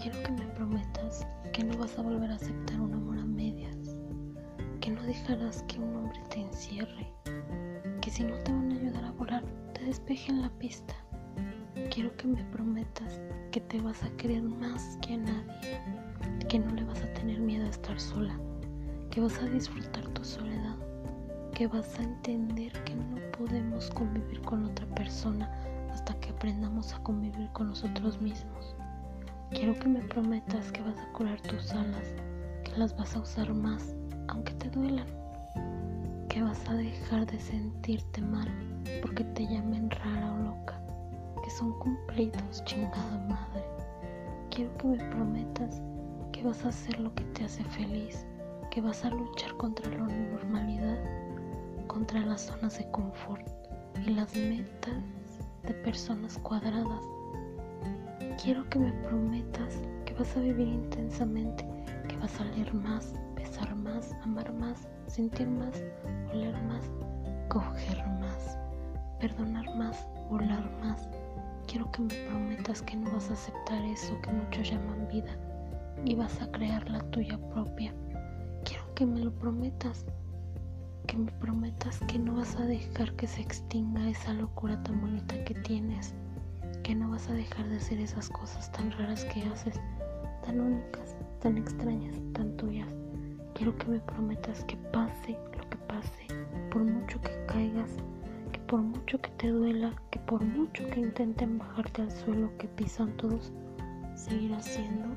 Quiero que me prometas que no vas a volver a aceptar un amor a medias, que no dejarás que un hombre te encierre, que si no te van a ayudar a volar, te despejen la pista. Quiero que me prometas que te vas a querer más que a nadie, que no le vas a tener miedo a estar sola, que vas a disfrutar tu soledad, que vas a entender que no podemos convivir con otra persona hasta que aprendamos a convivir con nosotros mismos. Quiero que me prometas que vas a curar tus alas, que las vas a usar más, aunque te duelan, que vas a dejar de sentirte mal porque te llamen rara o loca, que son cumplidos, chingada madre. Quiero que me prometas que vas a hacer lo que te hace feliz, que vas a luchar contra la normalidad, contra las zonas de confort y las metas de personas cuadradas Quiero que me prometas que vas a vivir intensamente, que vas a leer más, besar más, amar más, sentir más, oler más, coger más, perdonar más, volar más. Quiero que me prometas que no vas a aceptar eso que muchos llaman vida y vas a crear la tuya propia. Quiero que me lo prometas, que me prometas que no vas a dejar que se extinga esa locura tan bonita que tienes que no vas a dejar de hacer esas cosas tan raras que haces, tan únicas, tan extrañas, tan tuyas. Quiero que me prometas que pase lo que pase, por mucho que caigas, que por mucho que te duela, que por mucho que intenten bajarte al suelo que pisan todos, seguirás siendo